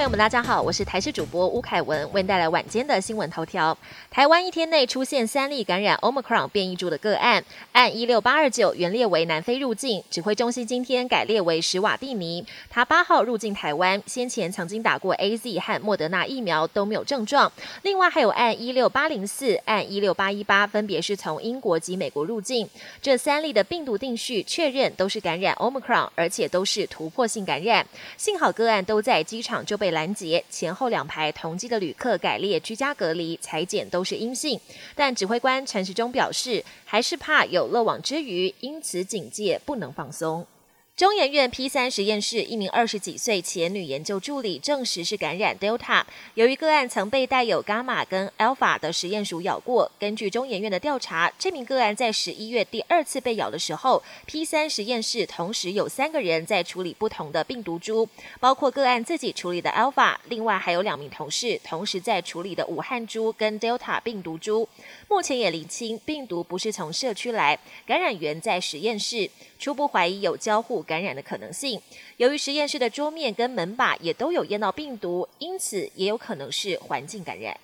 朋友们，大家好，我是台视主播吴凯文，为您带来晚间的新闻头条。台湾一天内出现三例感染 Omicron 变异株的个案，按一六八二九原列为南非入境，指挥中心今天改列为史瓦蒂尼。他八号入境台湾，先前曾经打过 A Z 和莫德纳疫苗都没有症状。另外还有按一六八零四、按一六八一八，分别是从英国及美国入境。这三例的病毒定序确认都是感染 Omicron，而且都是突破性感染。幸好个案都在机场就被拦截，前后两排同机的旅客改列居家隔离，裁剪都是阴性。但指挥官陈时中表示，还是怕有漏网之鱼，因此警戒不能放松。中研院 P 三实验室一名二十几岁前女研究助理证实是感染 Delta，由于个案曾被带有伽马跟 Alpha 的实验鼠咬过，根据中研院的调查，这名个案在十一月第二次被咬的时候，P 三实验室同时有三个人在处理不同的病毒株，包括个案自己处理的 Alpha，另外还有两名同事同时在处理的武汉株跟 Delta 病毒株。目前也厘清病毒不是从社区来，感染源在实验室，初步怀疑有交互。感染的可能性，由于实验室的桌面跟门把也都有验到病毒，因此也有可能是环境感染。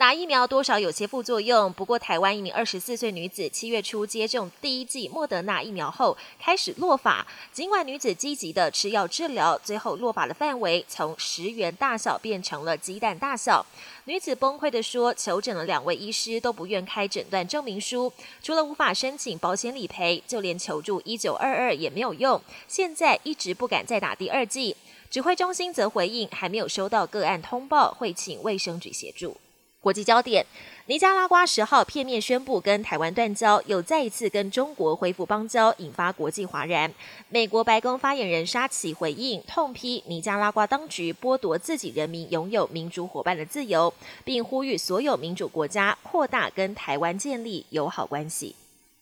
打疫苗多少有些副作用，不过台湾一名二十四岁女子七月初接种第一剂莫德纳疫苗后开始落发，尽管女子积极的吃药治疗，最后落发的范围从十元大小变成了鸡蛋大小。女子崩溃的说，求诊了两位医师都不愿开诊断证明书，除了无法申请保险理赔，就连求助一九二二也没有用，现在一直不敢再打第二剂。指挥中心则回应，还没有收到个案通报，会请卫生局协助。国际焦点：尼加拉瓜十号片面宣布跟台湾断交，又再一次跟中国恢复邦交，引发国际哗然。美国白宫发言人沙奇回应，痛批尼加拉瓜当局剥夺自己人民拥有民主伙伴的自由，并呼吁所有民主国家扩大跟台湾建立友好关系。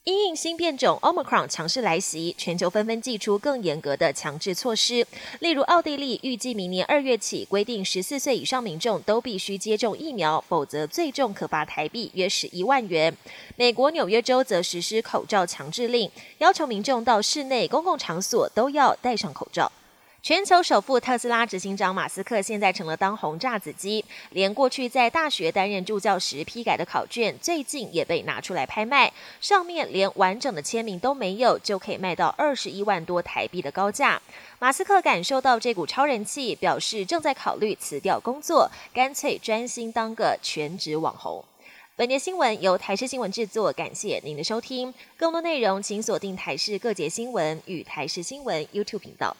因应新变种 Omicron 强势来袭，全球纷纷祭出更严格的强制措施。例如，奥地利预计明年二月起规定，十四岁以上民众都必须接种疫苗，否则最重可罚台币约十一万元。美国纽约州则实施口罩强制令，要求民众到室内公共场所都要戴上口罩。全球首富特斯拉执行长马斯克现在成了当红炸子鸡，连过去在大学担任助教时批改的考卷，最近也被拿出来拍卖，上面连完整的签名都没有，就可以卖到二十一万多台币的高价。马斯克感受到这股超人气，表示正在考虑辞掉工作，干脆专心当个全职网红。本节新闻由台视新闻制作，感谢您的收听。更多内容请锁定台视各节新闻与台视新闻 YouTube 频道。